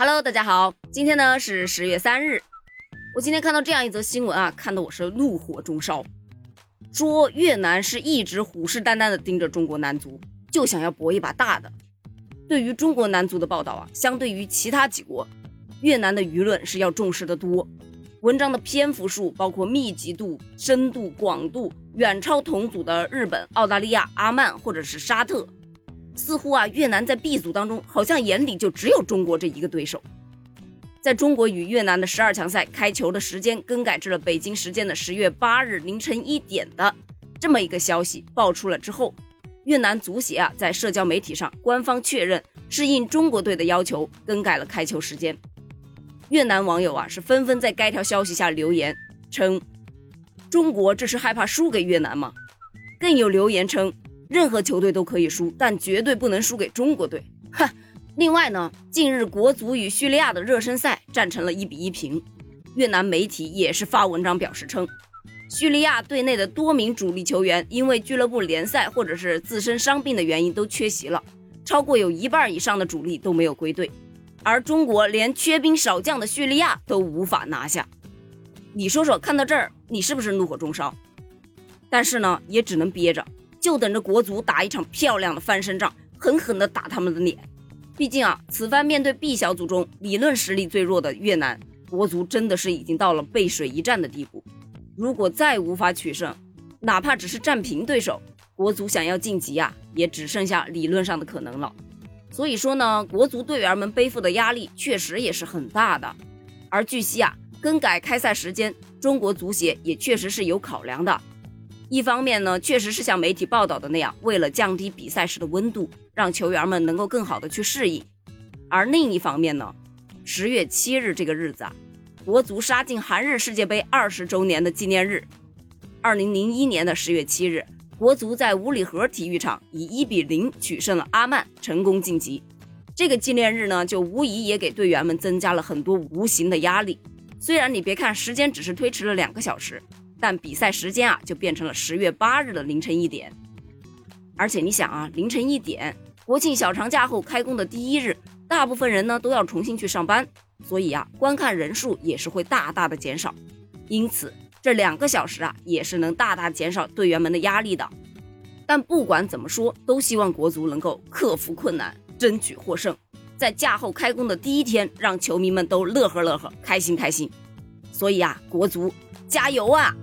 Hello，大家好，今天呢是十月三日。我今天看到这样一则新闻啊，看得我是怒火中烧。说越南是一直虎视眈眈的盯着中国男足，就想要搏一把大的。对于中国男足的报道啊，相对于其他几国，越南的舆论是要重视的多。文章的篇幅数，包括密集度、深度、广度，远超同组的日本、澳大利亚、阿曼或者是沙特。似乎啊，越南在 B 组当中，好像眼里就只有中国这一个对手。在中国与越南的十二强赛开球的时间更改至了北京时间的十月八日凌晨一点的这么一个消息爆出了之后，越南足协啊在社交媒体上官方确认是应中国队的要求更改了开球时间。越南网友啊是纷纷在该条消息下留言称：“中国这是害怕输给越南吗？”更有留言称。任何球队都可以输，但绝对不能输给中国队。哈，另外呢，近日国足与叙利亚的热身赛战成了一比一平。越南媒体也是发文章表示称，叙利亚队内的多名主力球员因为俱乐部联赛或者是自身伤病的原因都缺席了，超过有一半以上的主力都没有归队。而中国连缺兵少将的叙利亚都无法拿下。你说说，看到这儿，你是不是怒火中烧？但是呢，也只能憋着。就等着国足打一场漂亮的翻身仗，狠狠地打他们的脸。毕竟啊，此番面对 B 小组中理论实力最弱的越南，国足真的是已经到了背水一战的地步。如果再无法取胜，哪怕只是战平对手，国足想要晋级啊，也只剩下理论上的可能了。所以说呢，国足队员们背负的压力确实也是很大的。而据悉啊，更改开赛时间，中国足协也确实是有考量的。一方面呢，确实是像媒体报道的那样，为了降低比赛时的温度，让球员们能够更好的去适应；而另一方面呢，十月七日这个日子啊，国足杀进韩日世界杯二十周年的纪念日。二零零一年的十月七日，国足在五里河体育场以一比零取胜了阿曼，成功晋级。这个纪念日呢，就无疑也给队员们增加了很多无形的压力。虽然你别看时间只是推迟了两个小时。但比赛时间啊，就变成了十月八日的凌晨一点。而且你想啊，凌晨一点，国庆小长假后开工的第一日，大部分人呢都要重新去上班，所以啊，观看人数也是会大大的减少。因此，这两个小时啊，也是能大大减少队员们的压力的。但不管怎么说，都希望国足能够克服困难，争取获胜，在假后开工的第一天，让球迷们都乐呵乐呵，开心开心。所以啊，国足加油啊！